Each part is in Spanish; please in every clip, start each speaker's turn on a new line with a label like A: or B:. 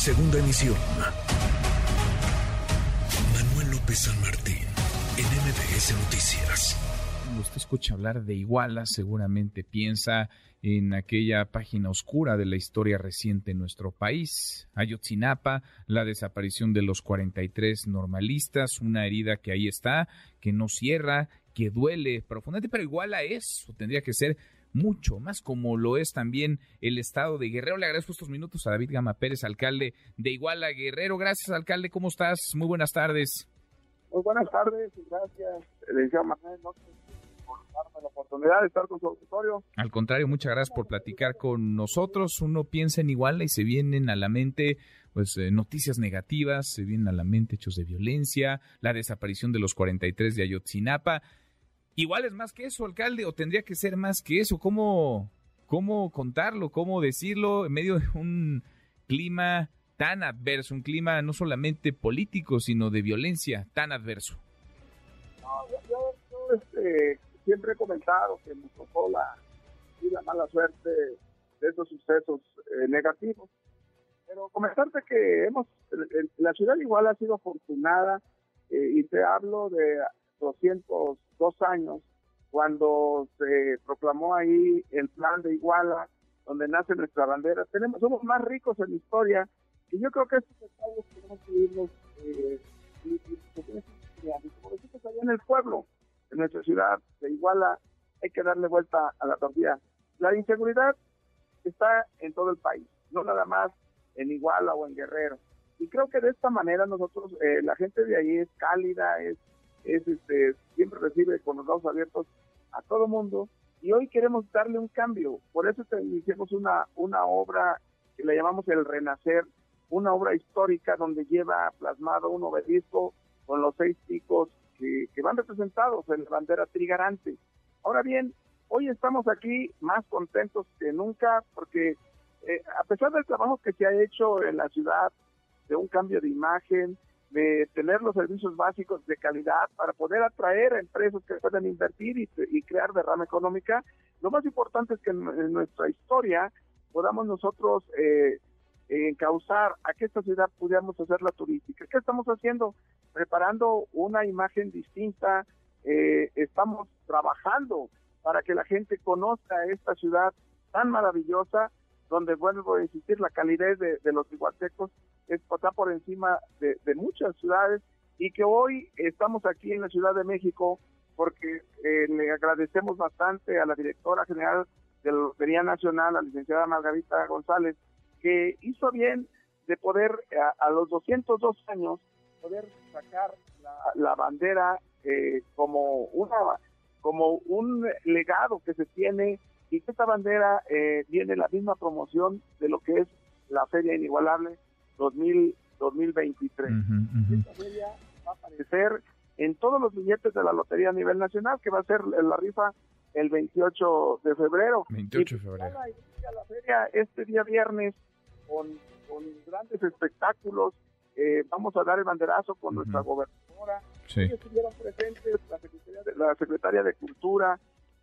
A: Segunda emisión. Manuel López San Martín, en Noticias.
B: Cuando usted escucha hablar de Iguala, seguramente piensa en aquella página oscura de la historia reciente en nuestro país. Ayotzinapa, la desaparición de los 43 normalistas, una herida que ahí está, que no cierra, que duele profundamente, pero Iguala es, o tendría que ser, mucho más como lo es también el estado de Guerrero. Le agradezco estos minutos a David Gama Pérez, alcalde de Iguala Guerrero. Gracias, alcalde. ¿Cómo estás? Muy buenas tardes.
C: Muy buenas tardes y gracias, licenciado Manuel por darme la oportunidad de estar con su auditorio.
B: Al contrario, muchas gracias por platicar con nosotros. Uno piensa en Iguala y se vienen a la mente pues eh, noticias negativas, se vienen a la mente hechos de violencia, la desaparición de los 43 de Ayotzinapa. Igual es más que eso, alcalde, o tendría que ser más que eso. ¿Cómo, cómo contarlo, cómo decirlo en medio de un clima tan adverso, un clima no solamente político, sino de violencia tan adverso?
C: Yo, este, siempre he comentado que nos tocó la, la mala suerte de esos sucesos eh, negativos. Pero comentarte que hemos, la ciudad igual ha sido afortunada eh, y te hablo de 202 años, cuando se proclamó ahí el plan de Iguala, donde nace nuestra bandera. Tenemos, somos más ricos en historia y yo creo que estos detalles tenemos que irnos eh, y, como decimos allá en el pueblo, en nuestra ciudad de Iguala, hay que darle vuelta a la tortilla. La inseguridad está en todo el país, no nada más en Iguala o en Guerrero. Y creo que de esta manera nosotros, eh, la gente de ahí es cálida, es es este, siempre recibe con los brazos abiertos a todo mundo y hoy queremos darle un cambio. Por eso hicimos una, una obra que le llamamos El Renacer, una obra histórica donde lleva plasmado un obelisco con los seis picos que, van representados en la bandera trigarante. Ahora bien, hoy estamos aquí más contentos que nunca porque eh, a pesar del trabajo que se ha hecho en la ciudad, de un cambio de imagen, de tener los servicios básicos de calidad para poder atraer a empresas que puedan invertir y, crear derrama económica. Lo más importante es que en, nuestra historia podamos nosotros eh, encauzar a que esta ciudad pudiéramos hacerla turística. ¿Qué estamos haciendo? Preparando una imagen distinta, eh, estamos trabajando para que la gente conozca esta ciudad tan maravillosa donde vuelvo a insistir, la calidez de, los iguatecos está por encima de, muchas ciudades y que hoy estamos aquí en la Ciudad de México porque eh, le agradecemos bastante a la directora general de la Lotería Nacional, la licenciada Margarita González, que hizo bien de poder a, los 202 años poder sacar la, bandera eh, como una como un legado que se tiene y esta bandera eh, viene la misma promoción de lo que es la Feria Inigualable 2000, 2023. Esta feria va a aparecer en todos los billetes de la lotería a nivel nacional, que va a ser la rifa el 28 de febrero.
B: 28 de febrero.
C: la feria este día viernes con, grandes espectáculos. Eh, vamos a dar el banderazo con nuestra gobernadora. Sí. estuvieron presentes la de, la secretaria de Cultura,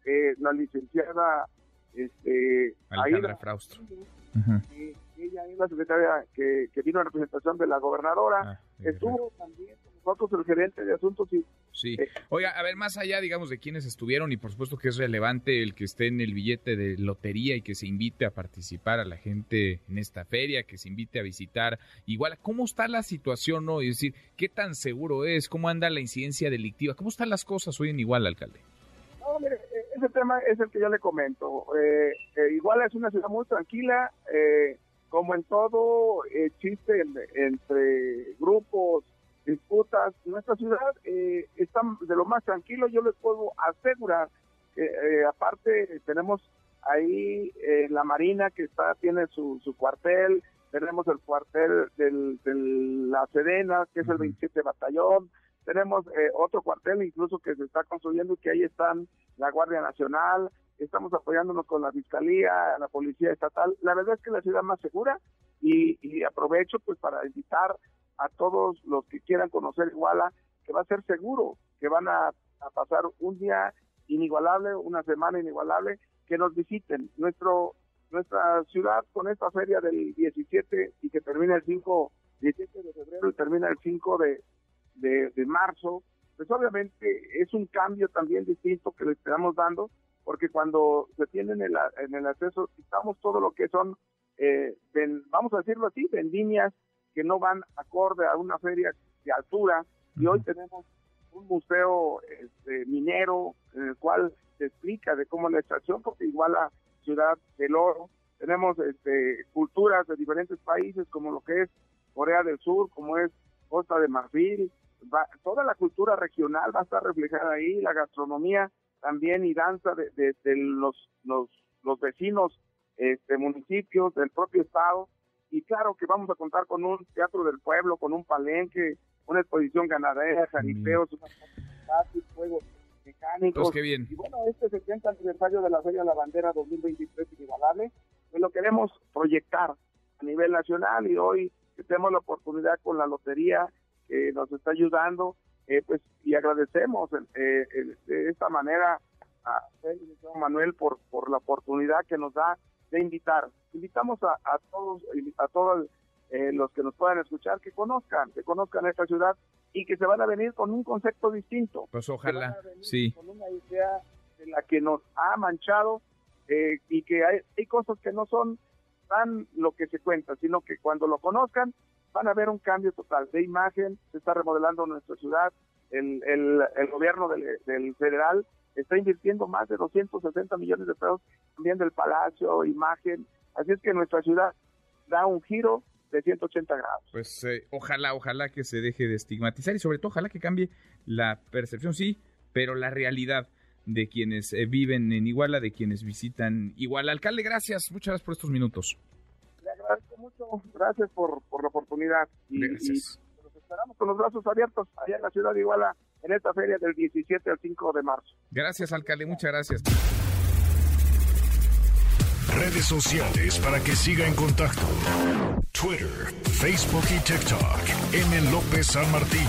C: eh, la licenciada este,
B: Alejandra Fraustro.
C: ella es la secretaria que, vino en representación de la gobernadora. Ah, Estuvo también con nosotros el gerente de asuntos y
B: Sí. Eh, Oiga, a ver, más allá, digamos, de quienes estuvieron, y por supuesto que es relevante el que esté en el billete de lotería y que se invite a participar a la gente en esta feria, que se invite a visitar. Igual, ¿cómo está la situación hoy? Es decir, ¿qué tan seguro es? ¿Cómo anda la incidencia delictiva? ¿Cómo están las cosas hoy en Igual, alcalde?
C: Ese tema es el que yo le comento. Eh, eh, igual es una ciudad muy tranquila, eh, como en todo existe entre grupos, disputas. Nuestra ciudad está de lo más tranquilo, yo les puedo asegurar. aparte, tenemos ahí la Marina que está tiene su, su cuartel, tenemos el cuartel del, de la Sedena, que es el 27 Batallón, tenemos eh, otro cuartel incluso que se está construyendo y que ahí están la Guardia Nacional, estamos apoyándonos con la Fiscalía, la Policía Estatal. La verdad es que la ciudad más segura y, aprovecho pues para invitar a todos los que quieran conocer Iguala que va a ser seguro, que van a, pasar un día inigualable, una semana inigualable, que nos visiten. Nuestro nuestra ciudad con esta feria del 17 y que termina el 5, 17 de febrero y termina el 5 de, de, marzo, pues obviamente es un cambio también distinto que le estamos dando, porque cuando se tiene en el, en el acceso, quitamos todo lo que son, eh, vamos a decirlo así, vendimias que no van acorde a una feria de altura, y hoy tenemos un museo este, minero en el cual se explica de cómo la extracción, porque igual la ciudad del oro, tenemos este, culturas de diferentes países como lo que es Corea del Sur, como es Costa de Marfil, toda la cultura regional va a estar reflejada ahí, la gastronomía también y danza de, los, los, los vecinos este, municipios, del propio estado, y claro que vamos a contar con un teatro del pueblo, con un palenque, una exposición ganadera, jaripeos, juegos mecánicos.
B: Pues bien.
C: Y bueno, este 70 aniversario de la Feria de la Bandera 2023 inigualable, pues lo queremos proyectar a nivel nacional y hoy tenemos la oportunidad con la lotería que nos está ayudando, eh, pues y agradecemos eh, de esta manera a Manuel por, por la oportunidad que nos da de invitar. Invitamos a, a todos, a todos eh, los que nos puedan escuchar, que conozcan, que conozcan esta ciudad y que se van a venir con un concepto distinto.
B: Pues ojalá, sí.
C: Con una idea de la que nos ha manchado eh, y que hay, hay cosas que no son tan lo que se cuenta, sino que cuando lo conozcan van a ver un cambio total de imagen, se está remodelando nuestra ciudad, el, el, gobierno del, del, federal está invirtiendo más de 260 millones de pesos también del palacio, imagen, así es que nuestra ciudad da un giro de 180 grados.
B: Pues eh, ojalá, ojalá que se deje de estigmatizar y sobre todo ojalá que cambie la percepción, sí, pero la realidad de quienes eh, viven en Iguala, de quienes visitan Iguala. Alcalde, gracias, muchas gracias por estos minutos.
C: Mucho, gracias por, por la oportunidad. Y,
B: gracias.
C: nos esperamos con los brazos abiertos allá en la ciudad de Iguala en esta feria del 17 al 5 de marzo.
B: Gracias, alcalde, muchas gracias.
A: Redes sociales para que siga en contacto: Twitter, Facebook y TikTok. M. López San Martín.